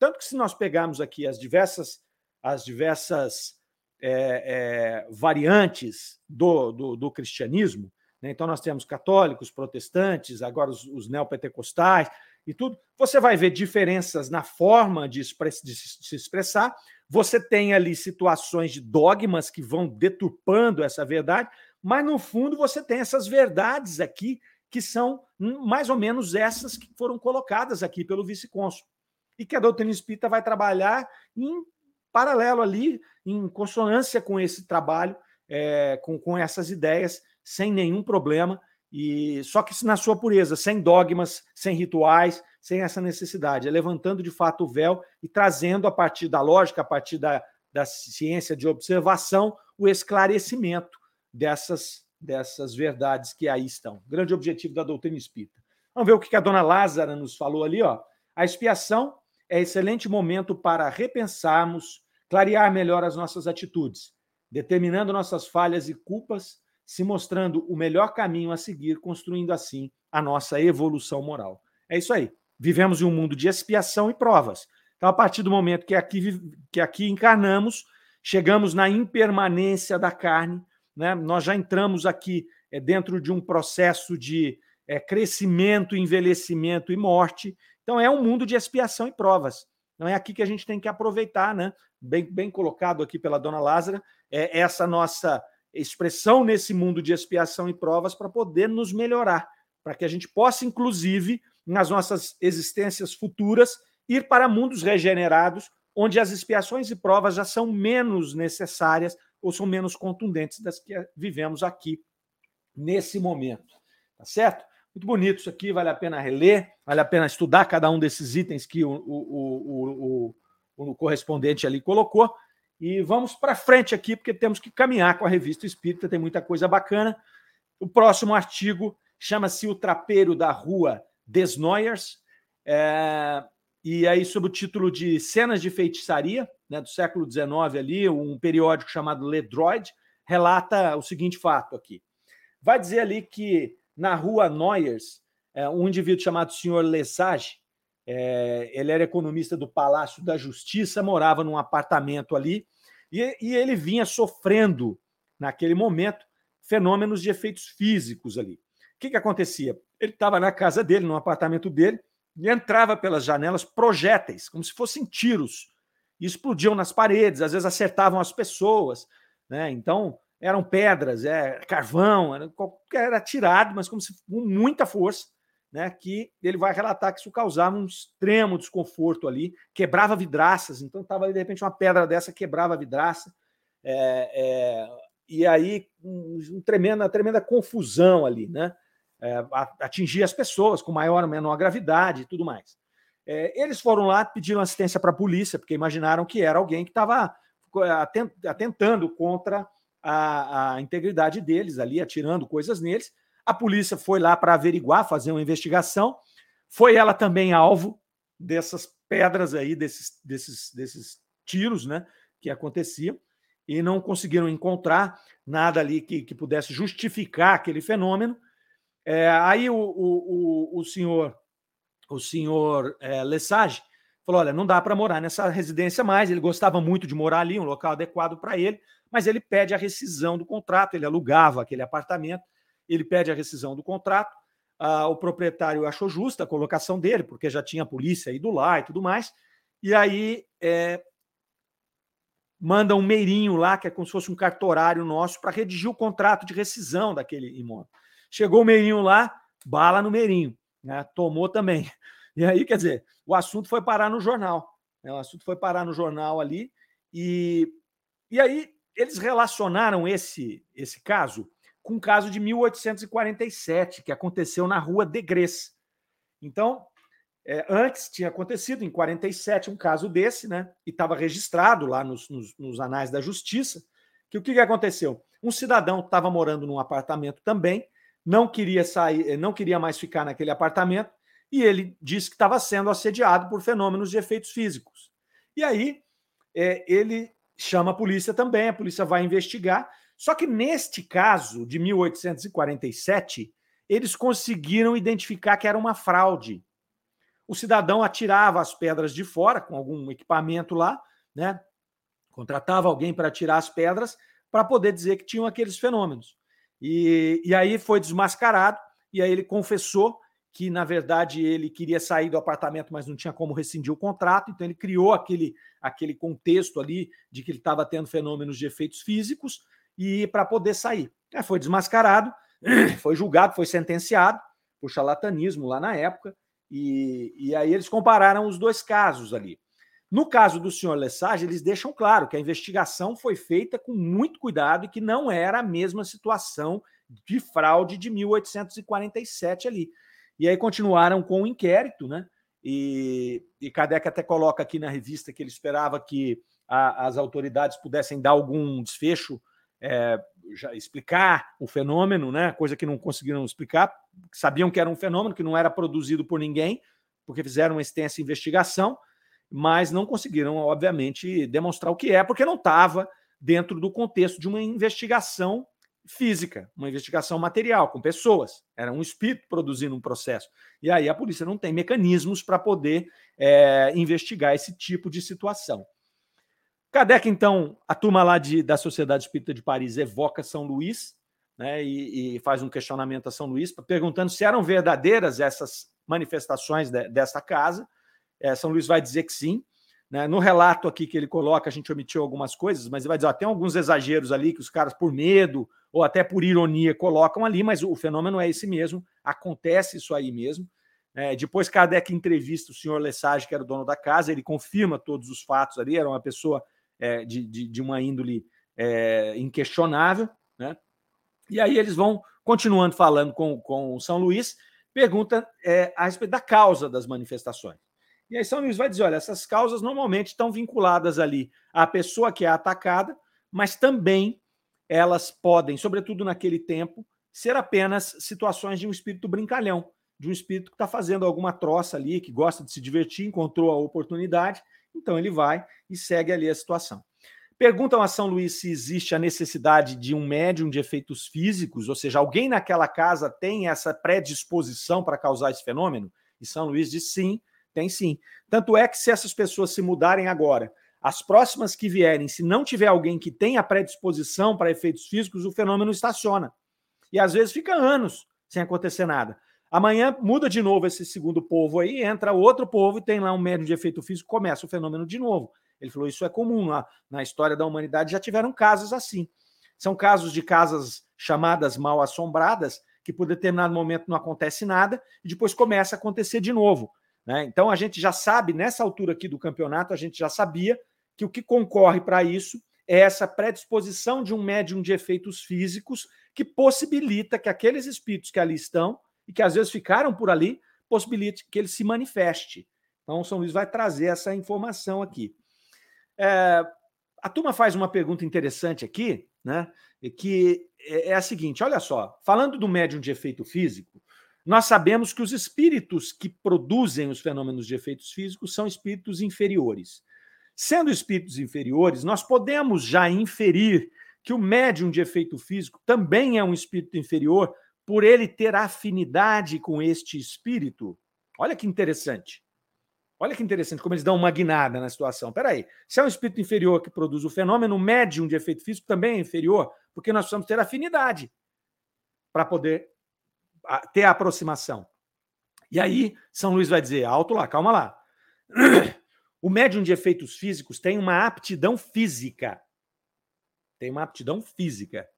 Tanto que se nós pegarmos aqui as diversas, as diversas é, é, variantes do, do, do cristianismo? Então, nós temos católicos, protestantes, agora os, os neopentecostais e tudo. Você vai ver diferenças na forma de, express, de se expressar. Você tem ali situações de dogmas que vão deturpando essa verdade, mas no fundo você tem essas verdades aqui que são mais ou menos essas que foram colocadas aqui pelo vice-cônsul. E que a doutrina espírita vai trabalhar em paralelo ali, em consonância com esse trabalho, é, com, com essas ideias sem nenhum problema, e só que na sua pureza, sem dogmas, sem rituais, sem essa necessidade, é levantando de fato o véu e trazendo a partir da lógica, a partir da, da ciência de observação, o esclarecimento dessas, dessas verdades que aí estão. Grande objetivo da doutrina espírita. Vamos ver o que a dona Lázara nos falou ali, ó. A expiação é excelente momento para repensarmos, clarear melhor as nossas atitudes, determinando nossas falhas e culpas se mostrando o melhor caminho a seguir, construindo assim a nossa evolução moral. É isso aí. Vivemos em um mundo de expiação e provas. Então, a partir do momento que aqui, que aqui encarnamos, chegamos na impermanência da carne, né? nós já entramos aqui é, dentro de um processo de é, crescimento, envelhecimento e morte. Então, é um mundo de expiação e provas. Não é aqui que a gente tem que aproveitar, né? Bem, bem colocado aqui pela dona Lázara, é essa nossa expressão nesse mundo de expiação e provas para poder nos melhorar, para que a gente possa, inclusive, nas nossas existências futuras, ir para mundos regenerados, onde as expiações e provas já são menos necessárias ou são menos contundentes das que vivemos aqui nesse momento. Tá certo? Muito bonito isso aqui, vale a pena reler, vale a pena estudar cada um desses itens que o, o, o, o correspondente ali colocou. E vamos para frente aqui, porque temos que caminhar com a revista Espírita, tem muita coisa bacana. O próximo artigo chama-se O Trapeiro da Rua Desnoyers, é, e aí, sob o título de Cenas de Feitiçaria, né, do século XIX, ali, um periódico chamado Le Droid, relata o seguinte fato aqui. Vai dizer ali que na rua Noyers, é, um indivíduo chamado Sr. Lesage, é, ele era economista do Palácio da Justiça, morava num apartamento ali, e, e ele vinha sofrendo, naquele momento, fenômenos de efeitos físicos ali. O que, que acontecia? ele estava na casa dele, no apartamento dele, e entrava pelas janelas projéteis, como se fossem tiros, e explodiam nas paredes, às vezes acertavam as pessoas, né? Então, eram pedras, é, carvão, era, era tirado, mas como se com muita força, né? Que ele vai relatar que isso causava um extremo desconforto ali, quebrava vidraças, então estava de repente uma pedra dessa quebrava a vidraça, é, é, e aí um, um tremenda, tremenda confusão ali, né? É, atingir as pessoas com maior ou menor gravidade e tudo mais. É, eles foram lá, pediram assistência para a polícia, porque imaginaram que era alguém que estava atentando contra a, a, integridade deles ali, atirando coisas neles. A polícia foi lá para averiguar, fazer uma investigação. Foi ela também alvo dessas pedras aí, desses, desses, desses tiros né, que aconteciam, e não conseguiram encontrar nada ali que, que pudesse justificar aquele fenômeno. É, aí o, o, o, o, senhor, o senhor é, Lesage falou: olha, não dá para morar nessa residência mais. Ele gostava muito de morar ali, um local adequado para ele, mas ele pede a rescisão do contrato. Ele alugava aquele apartamento, ele pede a rescisão do contrato. Ah, o proprietário achou justa a colocação dele, porque já tinha a polícia ido lá e tudo mais. E aí é, manda um meirinho lá, que é como se fosse um cartorário nosso, para redigir o contrato de rescisão daquele imóvel. Chegou o Meirinho lá, bala no Meirinho, né? tomou também. E aí, quer dizer, o assunto foi parar no jornal. Né? O assunto foi parar no jornal ali. E, e aí eles relacionaram esse, esse caso com um caso de 1847, que aconteceu na rua Degres. Então, é, antes tinha acontecido, em 47, um caso desse, né? E estava registrado lá nos, nos, nos, anais da justiça. Que o que, que aconteceu? Um cidadão estava morando num apartamento também, não queria sair, eh, não queria mais ficar naquele apartamento, e ele disse que estava sendo assediado por fenômenos de efeitos físicos. E aí é, ele chama a polícia também, a polícia vai investigar. Só que neste caso de 1847, eles conseguiram identificar que era uma fraude. O cidadão atirava as pedras de fora com algum equipamento lá, né? Contratava alguém para tirar as pedras para poder dizer que tinham aqueles fenômenos. E, e aí foi desmascarado, e aí ele confessou que, na verdade, ele queria sair do apartamento, mas não tinha como rescindir o contrato, então ele criou aquele, aquele contexto ali de que ele estava tendo fenômenos de efeitos físicos e para poder sair. É, foi desmascarado, [clears throat] foi julgado, foi sentenciado por charlatanismo lá na época, e, e aí eles compararam os dois casos ali. No caso do senhor Lesage, eles deixam claro que a investigação foi feita com muito cuidado e que não era a mesma situação de fraude de 1847 ali. E aí continuaram com o inquérito, né? E, e Kardec até coloca aqui na revista que ele esperava que a, as autoridades pudessem dar algum desfecho, é, já explicar o fenômeno, né? Coisa que não conseguiram explicar, sabiam que era um fenômeno que não era produzido por ninguém, porque fizeram uma extensa investigação mas não conseguiram, obviamente, demonstrar o que é, porque não estava dentro do contexto de uma investigação física, uma investigação material, com pessoas. Era um espírito produzindo um processo. E aí a polícia não tem mecanismos para poder é, investigar esse tipo de situação. Kardec, então, a turma lá de, da Sociedade Espírita de Paris evoca São Luís né, e, e faz um questionamento a São Luís, perguntando se eram verdadeiras essas manifestações de, dessa casa. É, São Luís vai dizer que sim. Né? No relato aqui que ele coloca, a gente omitiu algumas coisas, mas ele vai dizer: ó, tem alguns exageros ali que os caras, por medo ou até por ironia, colocam ali, mas o fenômeno é esse mesmo, acontece isso aí mesmo. É, depois Kardec entrevista o senhor Lesage, que era o dono da casa, ele confirma todos os fatos ali, era uma pessoa é, de, de, de, uma índole é, inquestionável. Né? E aí eles vão continuando falando com, com o São Luís, pergunta é, a respeito da causa das manifestações. E aí São Luís vai dizer: olha, essas causas normalmente estão vinculadas ali à pessoa que é atacada, mas também elas podem, sobretudo naquele tempo, ser apenas situações de um espírito brincalhão, de um espírito que está fazendo alguma troça ali, que gosta de se divertir, encontrou a oportunidade, então ele vai e segue ali a situação. Perguntam a São Luís se existe a necessidade de um médium de efeitos físicos, ou seja, alguém naquela casa tem essa predisposição para causar esse fenômeno? E São Luís diz sim, tem sim. Tanto é que se essas pessoas se mudarem agora, as próximas que vierem, se não tiver alguém que tenha predisposição para efeitos físicos, o fenômeno estaciona. E às vezes fica anos sem acontecer nada. Amanhã muda de novo esse segundo povo aí, entra outro povo e tem lá um médium de efeito físico, começa o fenômeno de novo. Ele falou: isso é comum lá na história da humanidade, já tiveram casos assim. São casos de casas chamadas mal assombradas, que por determinado momento não acontece nada e depois começa a acontecer de novo. Né? Então a gente já sabe, nessa altura aqui do campeonato, a gente já sabia que o que concorre para isso é essa predisposição de um médium de efeitos físicos que possibilita que aqueles espíritos que ali estão e que às vezes ficaram por ali, possibilite que ele se manifeste. Então, São Luís vai trazer essa informação aqui. É, a turma faz uma pergunta interessante aqui, né? Que é, é a seguinte: olha só, falando do médium de efeito físico, nós sabemos que os espíritos que produzem os fenômenos de efeitos físicos são espíritos inferiores. Sendo espíritos inferiores, nós podemos já inferir que o médium de efeito físico também é um espírito inferior por ele ter afinidade com este espírito. Olha que interessante. Olha que interessante como eles dão uma guinada na situação. Peraí, se é um espírito inferior que produz o fenômeno, o médium de efeito físico também é inferior, porque nós precisamos ter afinidade para poder ter a aproximação. E aí, São Luís vai dizer: alto lá, calma lá. [clears throat] O médium de efeitos físicos tem uma aptidão física. Tem uma aptidão física.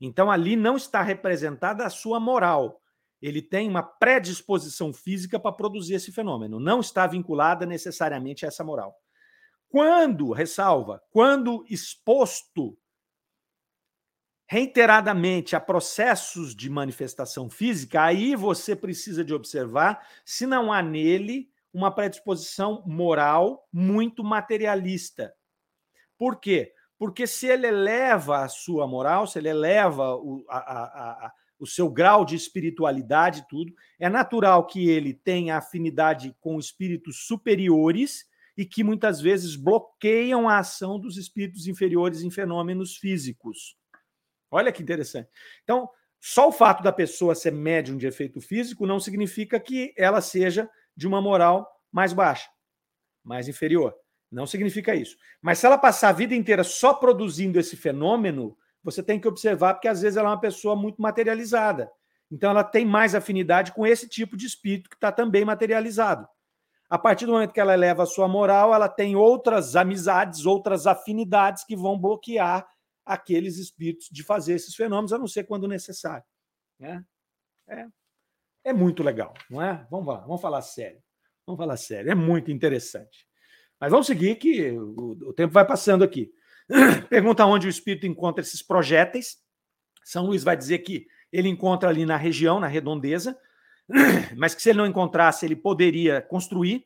Então, ali não está representada a sua moral ele tem uma predisposição física para produzir esse fenômeno, não está vinculada necessariamente a essa moral. Quando, ressalva, quando exposto reiteradamente a processos de manifestação física, aí você precisa de observar se não há nele uma predisposição moral muito materialista. Por quê? Porque se ele eleva a sua moral, se ele eleva o, a, a, a, o seu grau de espiritualidade, tudo. É natural que ele tenha afinidade com espíritos superiores e que muitas vezes bloqueiam a ação dos espíritos inferiores em fenômenos físicos. Olha que interessante. Então, só o fato da pessoa ser médium de efeito físico não significa que ela seja de uma moral mais baixa, mais inferior. Não significa isso. Mas se ela passar a vida inteira só produzindo esse fenômeno, você tem que observar, porque às vezes ela é uma pessoa muito materializada. Então ela tem mais afinidade com esse tipo de espírito que está também materializado. A partir do momento que ela eleva a sua moral, ela tem outras amizades, outras afinidades que vão bloquear aqueles espíritos de fazer esses fenômenos, a não ser quando necessário. Né? É, é muito legal, não é? Vamos lá, vamos falar sério. Vamos falar sério, é muito interessante. Mas vamos seguir que o, o tempo vai passando aqui. [clears throat] Pergunta onde o espírito encontra esses projéteis. São Luís vai dizer que ele encontra ali na região, na redondeza, [clears throat] mas que se ele não encontrasse, ele poderia construir.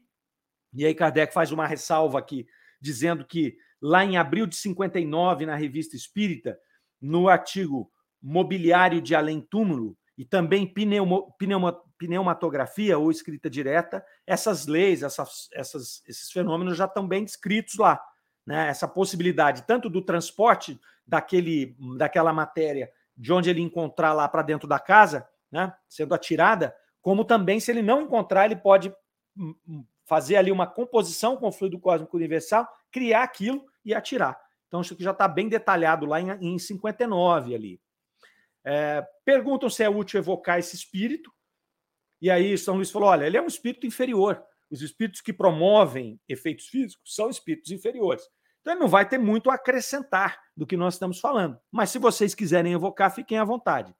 E aí Kardec faz uma ressalva aqui, dizendo que lá em abril de 59, na Revista Espírita, no artigo Mobiliário de Além Túmulo e também pneumo, pneuma, pneumatografia ou escrita direta, essas leis, essas, essas, esses fenômenos já estão bem descritos lá né, essa possibilidade tanto do transporte daquele, daquela matéria de onde ele encontrar lá para dentro da casa, né, sendo atirada, como também, se ele não encontrar, ele pode hum, hum, fazer ali uma composição com o fluido cósmico universal, criar aquilo e atirar. Então, isso aqui já está bem detalhado lá em, em 59 ali. É, perguntam se é útil evocar esse espírito. E aí São Luís falou: olha, ele é um espírito inferior. Os espíritos que promovem efeitos físicos são espíritos inferiores. Então ele não vai ter muito a acrescentar do que nós estamos falando. Mas se vocês quiserem evocar, fiquem à vontade.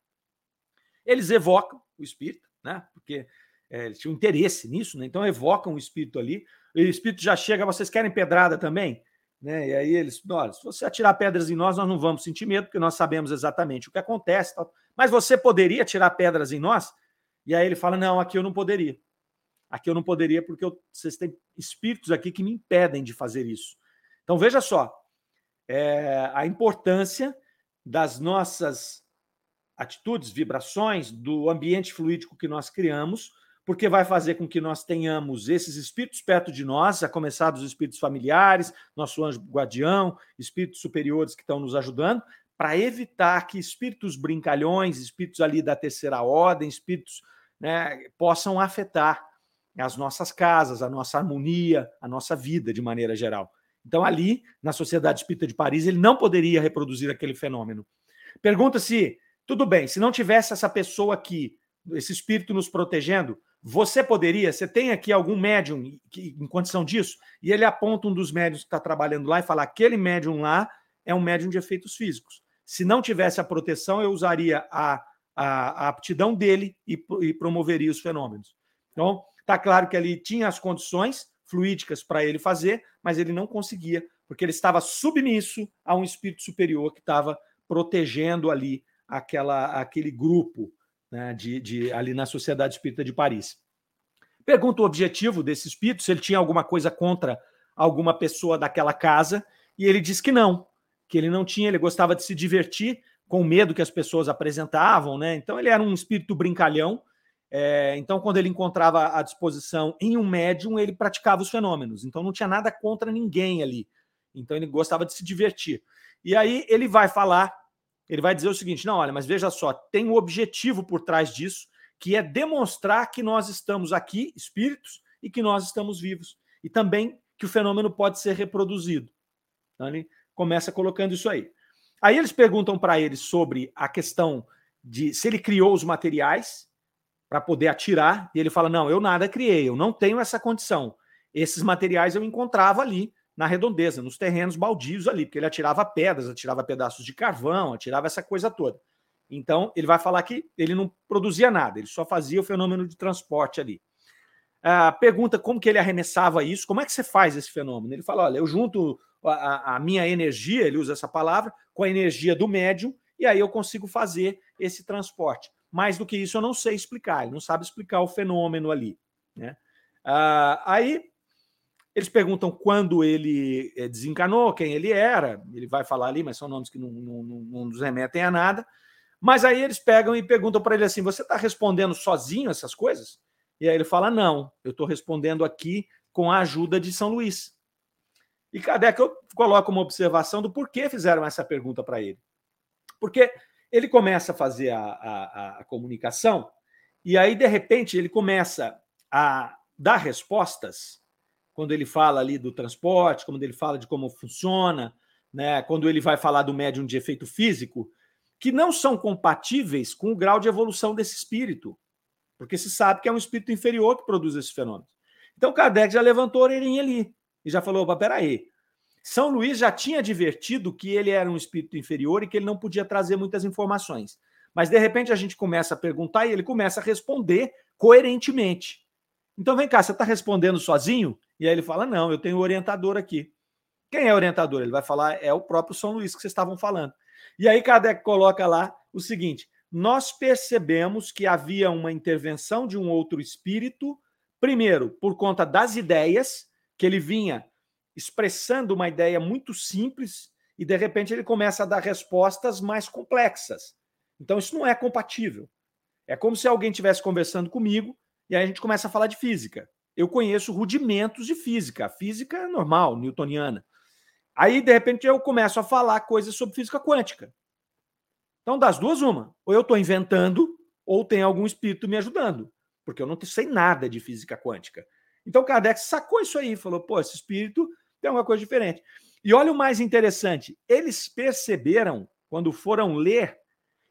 Eles evocam o espírito, né? Porque é, eles tinham interesse nisso, né? Então evocam o espírito ali. O espírito já chega, vocês querem pedrada também? Né? E aí eles, olha, se você atirar pedras em nós, nós não vamos sentir medo, porque nós sabemos exatamente o que acontece. Mas você poderia tirar pedras em nós? E aí ele fala: não, aqui eu não poderia. Aqui eu não poderia porque eu, vocês têm espíritos aqui que me impedem de fazer isso. Então veja só é, a importância das nossas atitudes, vibrações, do ambiente fluídico que nós criamos, porque vai fazer com que nós tenhamos esses espíritos perto de nós, a começar dos espíritos familiares, nosso anjo guardião, espíritos superiores que estão nos ajudando, para evitar que espíritos brincalhões, espíritos ali da terceira ordem, espíritos né, possam afetar as nossas casas, a nossa harmonia, a nossa vida de maneira geral. Então, ali, na Sociedade Espírita de Paris, ele não poderia reproduzir aquele fenômeno. Pergunta se, tudo bem, se não tivesse essa pessoa aqui, esse espírito nos protegendo, você poderia, você tem aqui algum médium que, em condição disso? E ele aponta um dos médiums que está trabalhando lá e fala: aquele médium lá é um médium de efeitos físicos. Se não tivesse a proteção, eu usaria a, a, a aptidão dele e, e promoveria os fenômenos. Então, está claro que ali tinha as condições fluídicas para ele fazer, mas ele não conseguia, porque ele estava submisso a um espírito superior que estava protegendo ali aquela, aquele grupo né, de, de, ali na Sociedade Espírita de Paris. Pergunta o objetivo desse espírito, se ele tinha alguma coisa contra alguma pessoa daquela casa, e ele diz que não, que ele não tinha, ele gostava de se divertir com o medo que as pessoas apresentavam, né? Então ele era um espírito brincalhão. É, então, quando ele encontrava a disposição em um médium, ele praticava os fenômenos. Então não tinha nada contra ninguém ali. Então ele gostava de se divertir. E aí ele vai falar, ele vai dizer o seguinte: não, olha, mas veja só, tem um objetivo por trás disso, que é demonstrar que nós estamos aqui, espíritos, e que nós estamos vivos. E também que o fenômeno pode ser reproduzido. Então, ele começa colocando isso aí. Aí eles perguntam para ele sobre a questão de se ele criou os materiais para poder atirar, e ele fala: Não, eu nada criei, eu não tenho essa condição. Esses materiais eu encontrava ali na redondeza, nos terrenos baldios ali, porque ele atirava pedras, atirava pedaços de carvão, atirava essa coisa toda. Então, ele vai falar que ele não produzia nada, ele só fazia o fenômeno de transporte ali. Ah, pergunta como que ele arremessava isso, como é que você faz esse fenômeno? Ele fala: olha, eu junto a, a, minha energia, ele usa essa palavra, com a energia do médium, e aí eu consigo fazer esse transporte. Mais do que isso, eu não sei explicar, ele não sabe explicar o fenômeno ali. Né? Ah, aí eles perguntam quando ele eh, desencanou, quem ele era, ele vai falar ali, mas são nomes que não, não, não nos remetem a nada. Mas aí eles pegam e perguntam para ele assim: você está respondendo sozinho essas coisas? E aí ele fala: não, eu estou respondendo aqui com a ajuda de São Luís. E Kardec eu coloco uma observação do porquê fizeram essa pergunta para ele. Porque ele começa a fazer a, a, a, comunicação e aí, de repente, ele começa a dar respostas quando ele fala ali do transporte, quando ele fala de como funciona, né, quando ele vai falar do médium de efeito físico, que não são compatíveis com o grau de evolução desse espírito, porque se sabe que é um espírito inferior que produz esse fenômeno. Então, Kardec já levantou a orelhinha ali e já falou: opa, peraí. São Luís já tinha advertido que ele era um espírito inferior e que ele não podia trazer muitas informações. Mas de repente a gente começa a perguntar e ele começa a responder coerentemente. Então vem cá, você está respondendo sozinho? E aí ele fala: não, eu tenho um orientador aqui. Quem é orientador? Ele vai falar: é o próprio São Luís que vocês estavam falando. E aí Kardec coloca lá o seguinte: nós percebemos que havia uma intervenção de um outro espírito, primeiro, por conta das ideias que ele vinha expressando uma ideia muito simples e de repente ele começa a dar respostas mais complexas. Então isso não é compatível. É como se alguém estivesse conversando comigo e aí a gente começa a falar de física. Eu conheço rudimentos de física, a física é normal, newtoniana. Aí de repente eu começo a falar coisas sobre física quântica. Então das duas uma, ou eu estou inventando ou tem algum espírito me ajudando, porque eu não sei nada de física quântica. Então Kardec sacou isso aí, falou: pô, esse espírito tem uma coisa diferente. E olha o mais interessante: eles perceberam, quando foram ler,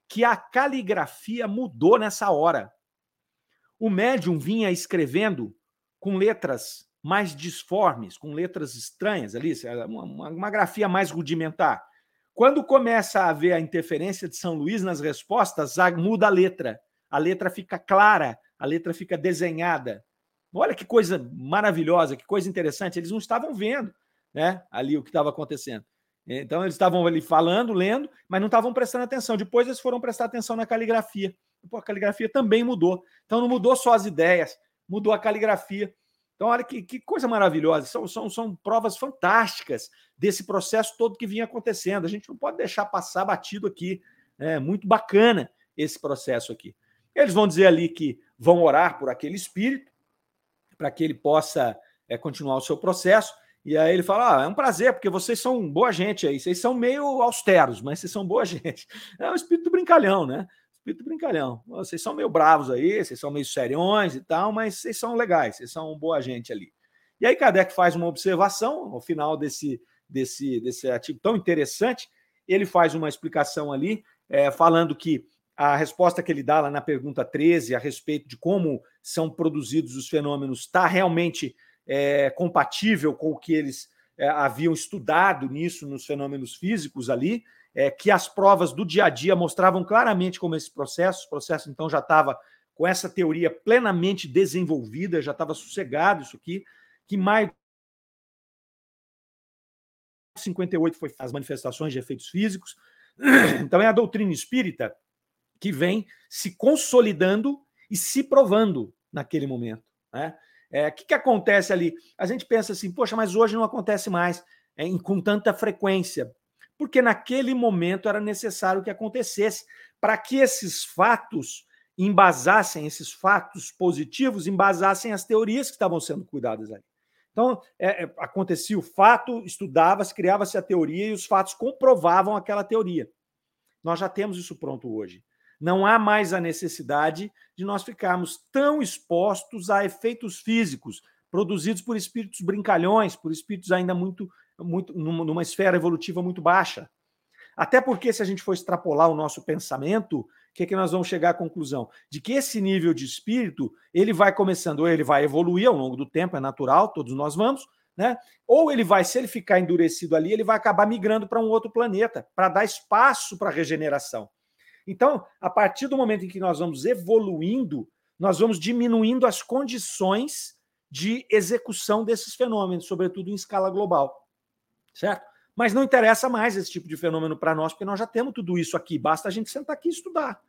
que a caligrafia mudou nessa hora. O médium vinha escrevendo com letras mais disformes, com letras estranhas ali, uma, uma grafia mais rudimentar. Quando começa a haver a interferência de São Luís nas respostas, muda a letra. A letra fica clara, a letra fica desenhada. Olha que coisa maravilhosa, que coisa interessante. Eles não estavam vendo né, ali o que estava acontecendo. Então, eles estavam ali falando, lendo, mas não estavam prestando atenção. Depois, eles foram prestar atenção na caligrafia. Pô, a caligrafia também mudou. Então, não mudou só as ideias, mudou a caligrafia. Então, olha que, que coisa maravilhosa. São, são, são provas fantásticas desse processo todo que vinha acontecendo. A gente não pode deixar passar batido aqui. É muito bacana esse processo aqui. Eles vão dizer ali que vão orar por aquele espírito, para que ele possa é, continuar o seu processo. E aí ele fala: ah, é um prazer, porque vocês são boa gente aí, vocês são meio austeros, mas vocês são boa [laughs] gente. É um espírito brincalhão, né? Espírito brincalhão. Vocês são meio bravos aí, vocês são meio seriões e tal, mas vocês são legais, vocês são boa gente ali. E aí Kardec faz uma observação no final desse, desse, desse artigo tão interessante. Ele faz uma explicação ali, é, falando que a resposta que ele dá lá na pergunta 13 a respeito de como são produzidos os fenômenos está realmente é, compatível com o que eles é, haviam estudado nisso nos fenômenos físicos ali, é, que as provas do dia a dia mostravam claramente como esse processo, o processo então já estava com essa teoria plenamente desenvolvida, já estava sossegado isso aqui, que maio de 58 foi as manifestações de efeitos físicos. [clears throat] Então é a doutrina espírita que vem se consolidando e se provando naquele momento. Né? É, o que, que acontece ali? A gente pensa assim, poxa, mas hoje não acontece mais é, com tanta frequência. Porque naquele momento era necessário que acontecesse para que esses fatos embasassem, esses fatos positivos, embasassem as teorias que estavam sendo cuidadas ali. Então, é, é, acontecia o fato, estudava-se, criava-se a teoria e os fatos comprovavam aquela teoria. Nós já temos isso pronto hoje. Não há mais a necessidade de nós ficarmos tão expostos a efeitos físicos produzidos por espíritos brincalhões, por espíritos ainda muito, muito numa esfera evolutiva muito baixa. Até porque, se a gente for extrapolar o nosso pensamento, o que, é que nós vamos chegar à conclusão? De que esse nível de espírito ele vai começando, ele vai evoluir ao longo do tempo, é natural, todos nós vamos, né? Ou ele vai, se ele ficar endurecido ali, ele vai acabar migrando para um outro planeta, para dar espaço para a regeneração. Então, a partir do momento em que nós vamos evoluindo, nós vamos diminuindo as condições de execução desses fenômenos, sobretudo em escala global. Certo? Mas não interessa mais esse tipo de fenômeno para nós, porque nós já temos tudo isso aqui. Basta a gente sentar aqui e estudar.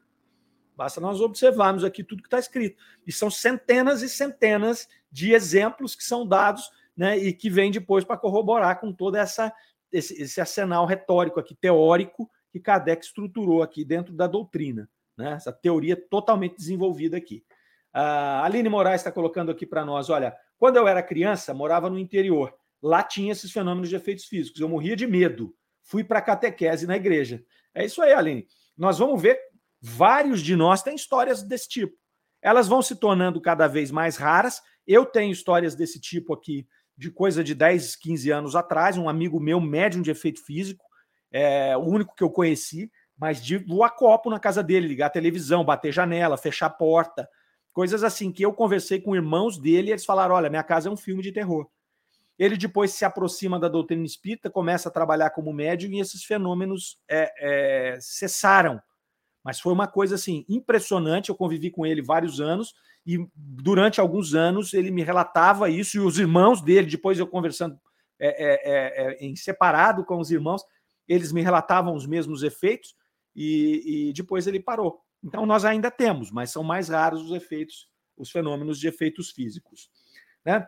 Basta nós observarmos aqui tudo que está escrito. E são centenas e centenas de exemplos que são dados né, e que vêm depois para corroborar com todo essa, esse, esse arsenal retórico aqui, teórico, que Kardec estruturou aqui dentro da doutrina, né? essa teoria totalmente desenvolvida aqui. A Aline Moraes está colocando aqui para nós: olha, quando eu era criança, morava no interior, lá tinha esses fenômenos de efeitos físicos, eu morria de medo, fui para catequese na igreja. É isso aí, Aline. Nós vamos ver, vários de nós têm histórias desse tipo. Elas vão se tornando cada vez mais raras. Eu tenho histórias desse tipo aqui, de coisa de 10, 15 anos atrás. Um amigo meu, médium de efeito físico, é, o único que eu conheci, mas de voar copo na casa dele, ligar a televisão, bater janela, fechar a porta, coisas assim que eu conversei com irmãos dele e eles falaram: olha, minha casa é um filme de terror. Ele depois se aproxima da doutrina espírita, começa a trabalhar como médium e esses fenômenos é, é, cessaram. Mas foi uma coisa assim impressionante. Eu convivi com ele vários anos e durante alguns anos ele me relatava isso e os irmãos dele. Depois eu conversando é, é, é, em separado com os irmãos, eles me relatavam os mesmos efeitos e, e depois ele parou. Então nós ainda temos, mas são mais raros os efeitos, os fenômenos de efeitos físicos. Né?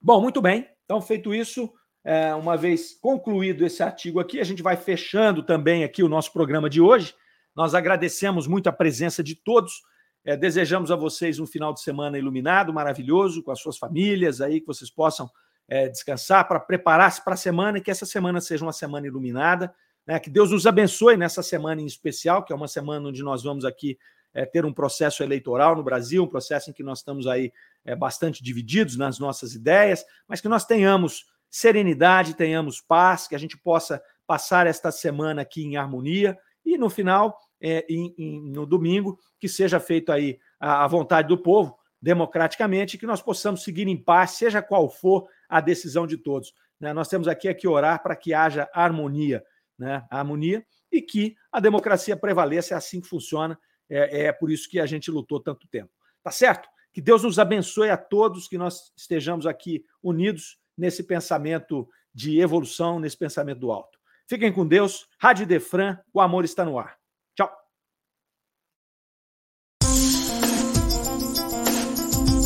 Bom, muito bem. Então, feito isso, é, uma vez concluído esse artigo aqui, a gente vai fechando também aqui o nosso programa de hoje. Nós agradecemos muito a presença de todos. É, desejamos a vocês um final de semana iluminado, maravilhoso, com as suas famílias aí, que vocês possam é, descansar, para preparar-se para a semana e que essa semana seja uma semana iluminada. Né? Que Deus nos abençoe nessa semana em especial, que é uma semana onde nós vamos aqui é, ter um processo eleitoral no Brasil, um processo em que nós estamos aí é, bastante divididos nas nossas ideias, mas que nós tenhamos serenidade, tenhamos paz, que a gente possa passar esta semana aqui em harmonia e no final, é, em, em, no domingo, que seja feito aí a, a vontade do povo, democraticamente, que nós possamos seguir em paz, seja qual for a decisão de todos. Né? Nós temos aqui é que orar para que haja harmonia, né? harmonia, e que a democracia prevaleça, é assim que funciona, é, é por isso que a gente lutou tanto tempo. Tá certo? Que Deus nos abençoe a todos, que nós estejamos aqui unidos nesse pensamento de evolução, nesse pensamento do alto. Fiquem com Deus. Rádio Defran, o amor está no ar.